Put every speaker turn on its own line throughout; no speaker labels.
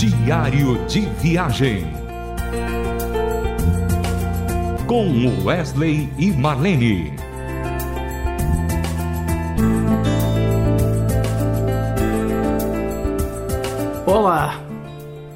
Diário de Viagem. Com Wesley e Marlene.
Olá!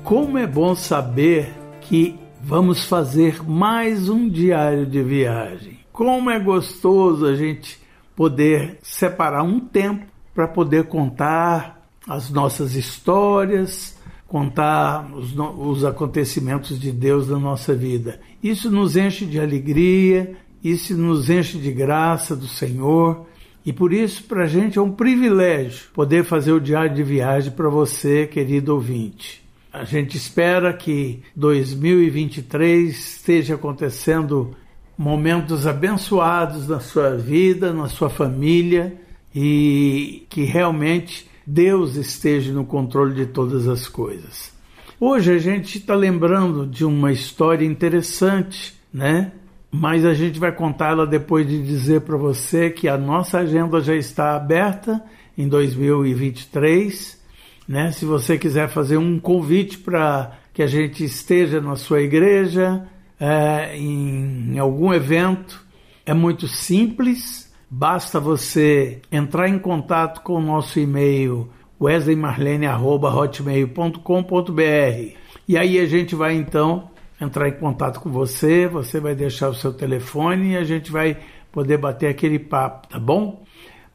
Como é bom saber que vamos fazer mais um diário de viagem. Como é gostoso a gente poder separar um tempo para poder contar as nossas histórias, contar os, os acontecimentos de Deus na nossa vida. Isso nos enche de alegria, isso nos enche de graça do Senhor. E por isso, para a gente é um privilégio poder fazer o diário de viagem para você, querido ouvinte. A gente espera que 2023 esteja acontecendo momentos abençoados na sua vida, na sua família e que realmente Deus esteja no controle de todas as coisas. Hoje a gente está lembrando de uma história interessante, né? Mas a gente vai contá-la depois de dizer para você que a nossa agenda já está aberta em 2023, né? Se você quiser fazer um convite para que a gente esteja na sua igreja, é, em, em algum evento, é muito simples Basta você entrar em contato com o nosso e-mail wesleymarlene.hotmail.com.br e aí a gente vai então entrar em contato com você, você vai deixar o seu telefone e a gente vai poder bater aquele papo, tá bom?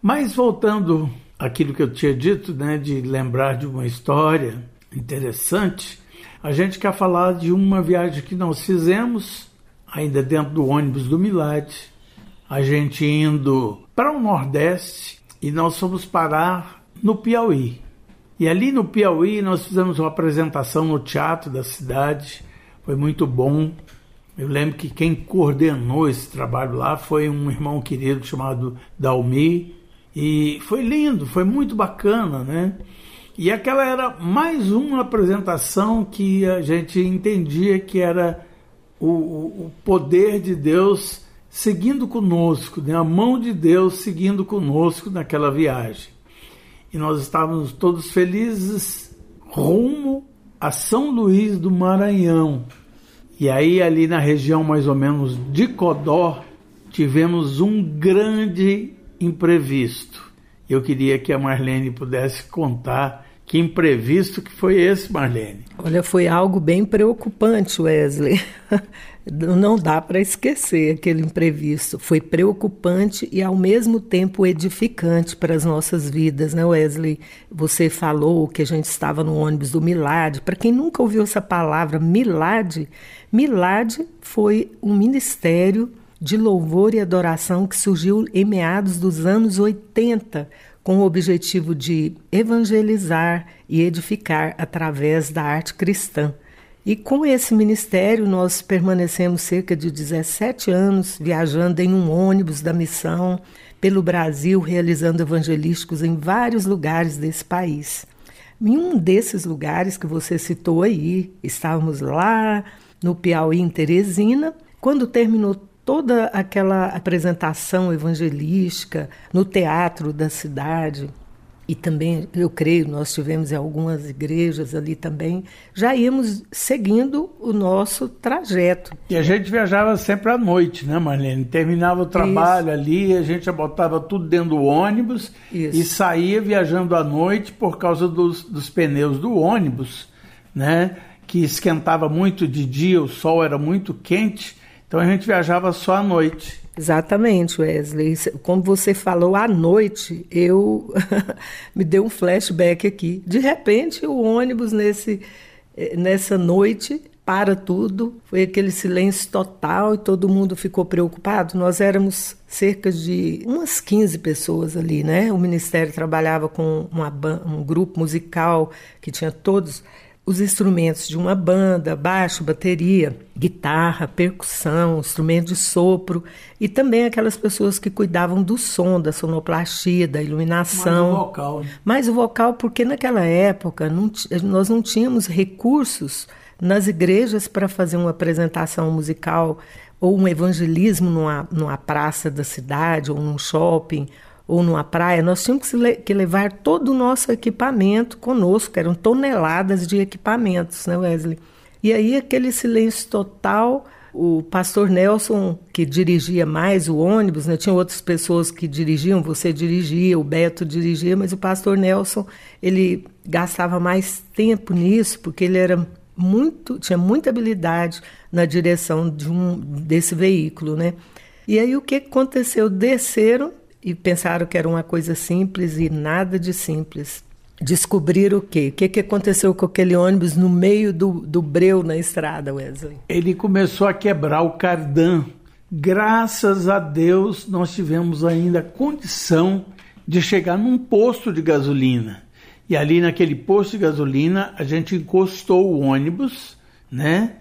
Mas voltando àquilo que eu tinha dito, né, de lembrar de uma história interessante, a gente quer falar de uma viagem que nós fizemos, ainda dentro do ônibus do Milad, a gente indo para o Nordeste e nós fomos parar no Piauí. E ali no Piauí nós fizemos uma apresentação no teatro da cidade, foi muito bom. Eu lembro que quem coordenou esse trabalho lá foi um irmão querido chamado Dalmi, e foi lindo, foi muito bacana, né? E aquela era mais uma apresentação que a gente entendia que era o, o poder de Deus seguindo conosco, né? a mão de Deus seguindo conosco naquela viagem. E nós estávamos todos felizes rumo a São Luís do Maranhão. E aí, ali na região mais ou menos de Codó, tivemos um grande imprevisto. Eu queria que a Marlene pudesse contar que imprevisto que foi esse, Marlene?
Olha, foi algo bem preocupante, Wesley. Não dá para esquecer aquele imprevisto. Foi preocupante e, ao mesmo tempo, edificante para as nossas vidas, né, Wesley? Você falou que a gente estava no ônibus do Milad. Para quem nunca ouviu essa palavra, Milad, Milad foi um ministério de louvor e adoração que surgiu em meados dos anos 80 com o objetivo de evangelizar e edificar através da arte cristã. E com esse ministério, nós permanecemos cerca de 17 anos viajando em um ônibus da missão pelo Brasil, realizando evangelísticos em vários lugares desse país. Em um desses lugares que você citou aí, estávamos lá no Piauí, em Teresina. Quando terminou toda aquela apresentação evangelística no teatro da cidade. E também, eu creio, nós tivemos em algumas igrejas ali também, já íamos seguindo o nosso trajeto.
E a gente viajava sempre à noite, né, Marlene? Terminava o trabalho Isso. ali, a gente botava tudo dentro do ônibus Isso. e saía viajando à noite por causa dos, dos pneus do ônibus, né? Que esquentava muito de dia, o sol era muito quente então a gente viajava só à noite.
Exatamente, Wesley. Como você falou à noite, eu me deu um flashback aqui. De repente, o ônibus nesse, eh, nessa noite para tudo, foi aquele silêncio total e todo mundo ficou preocupado. Nós éramos cerca de umas 15 pessoas ali, né? O ministério trabalhava com uma, um grupo musical que tinha todos os instrumentos de uma banda, baixo, bateria, guitarra, percussão, instrumento de sopro e também aquelas pessoas que cuidavam do som, da sonoplastia, da iluminação.
Mais o vocal. Né?
Mais o vocal, porque naquela época não, nós não tínhamos recursos nas igrejas para fazer uma apresentação musical ou um evangelismo numa, numa praça da cidade ou num shopping ou numa praia, nós tínhamos que levar todo o nosso equipamento conosco, eram toneladas de equipamentos, né, Wesley? E aí aquele silêncio total, o pastor Nelson, que dirigia mais o ônibus, né? tinha outras pessoas que dirigiam, você dirigia, o Beto dirigia, mas o pastor Nelson, ele gastava mais tempo nisso, porque ele era muito, tinha muita habilidade na direção de um, desse veículo, né? E aí o que aconteceu? Desceram e pensaram que era uma coisa simples e nada de simples. Descobriram o quê? O que, que aconteceu com aquele ônibus no meio do, do breu na estrada, Wesley?
Ele começou a quebrar o cardan. Graças a Deus, nós tivemos ainda condição de chegar num posto de gasolina. E ali naquele posto de gasolina, a gente encostou o ônibus, né?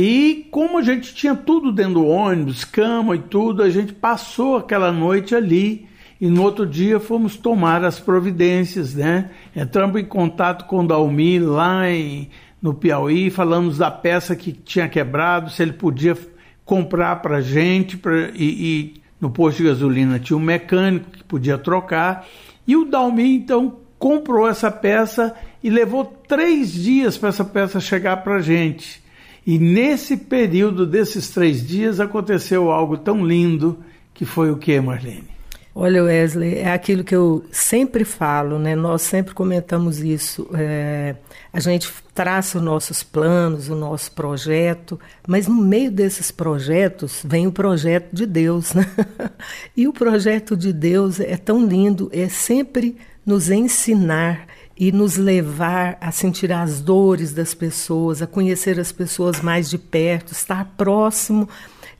E como a gente tinha tudo dentro do ônibus, cama e tudo, a gente passou aquela noite ali e no outro dia fomos tomar as providências, né? Entramos em contato com o Dalmi lá em, no Piauí, falamos da peça que tinha quebrado, se ele podia comprar para a gente pra, e, e no posto de gasolina tinha um mecânico que podia trocar e o Dalmi então comprou essa peça e levou três dias para essa peça chegar para gente. E nesse período desses três dias aconteceu algo tão lindo que foi o que, Marlene?
Olha, Wesley, é aquilo que eu sempre falo, né? Nós sempre comentamos isso. É, a gente traça os nossos planos, o nosso projeto, mas no meio desses projetos vem o projeto de Deus, né? e o projeto de Deus é tão lindo, é sempre nos ensinar e nos levar a sentir as dores das pessoas, a conhecer as pessoas mais de perto, estar próximo.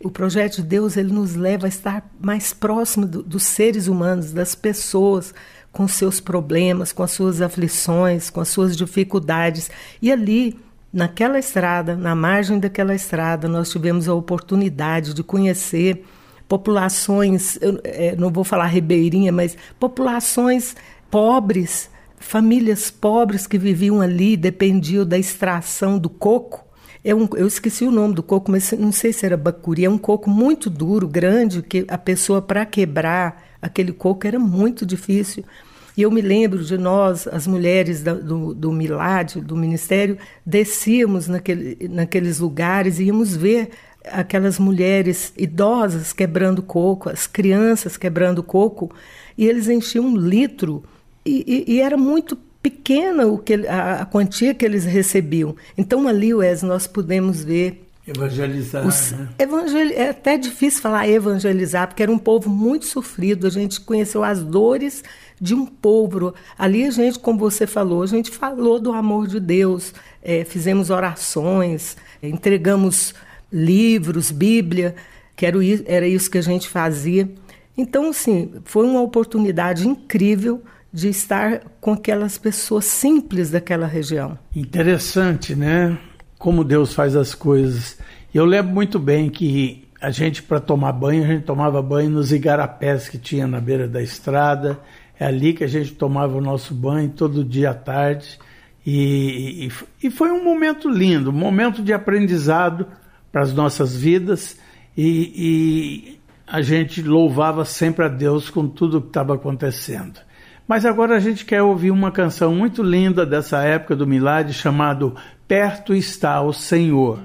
O projeto de Deus ele nos leva a estar mais próximo do, dos seres humanos, das pessoas, com seus problemas, com as suas aflições, com as suas dificuldades. E ali, naquela estrada, na margem daquela estrada, nós tivemos a oportunidade de conhecer populações, eu, é, não vou falar ribeirinha, mas populações pobres famílias pobres que viviam ali dependiam da extração do coco. É um, eu esqueci o nome do coco, mas não sei se era bacuri. É um coco muito duro, grande, que a pessoa, para quebrar aquele coco, era muito difícil. E eu me lembro de nós, as mulheres do, do Milad, do Ministério, descíamos naquele, naqueles lugares e íamos ver aquelas mulheres idosas quebrando coco, as crianças quebrando coco, e eles enchiam um litro e, e, era muito pequena o que, a, a, quantia que eles recebiam. Então ali, Wes, nós podemos ver
Evangelizar. Os, né?
evangel, é até difícil falar evangelizar, porque era um povo muito sofrido. A gente conheceu as dores de um povo. Ali a gente, como você falou, a gente falou do amor de Deus, é, fizemos orações, entregamos livros, Bíblia, que era, era isso que a gente fazia. Então, assim, foi uma oportunidade incrível de estar com aquelas pessoas simples daquela região.
Interessante, né? Como Deus faz as coisas. Eu lembro muito bem que a gente, para tomar banho, a gente tomava banho nos igarapés que tinha na beira da estrada. É ali que a gente tomava o nosso banho todo dia à tarde. E, e, e foi um momento lindo, um momento de aprendizado para as nossas vidas. E, e a gente louvava sempre a Deus com tudo que estava acontecendo. Mas agora a gente quer ouvir uma canção muito linda dessa época do Milagre chamado Perto está o Senhor.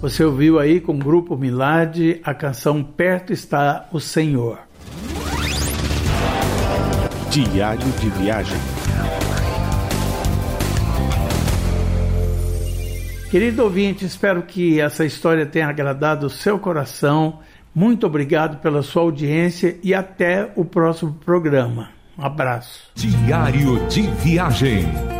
Você ouviu aí com o Grupo Milad a canção Perto está o Senhor.
Diário de Viagem.
Querido ouvinte, espero que essa história tenha agradado o seu coração. Muito obrigado pela sua audiência e até o próximo programa. Um abraço.
Diário de Viagem.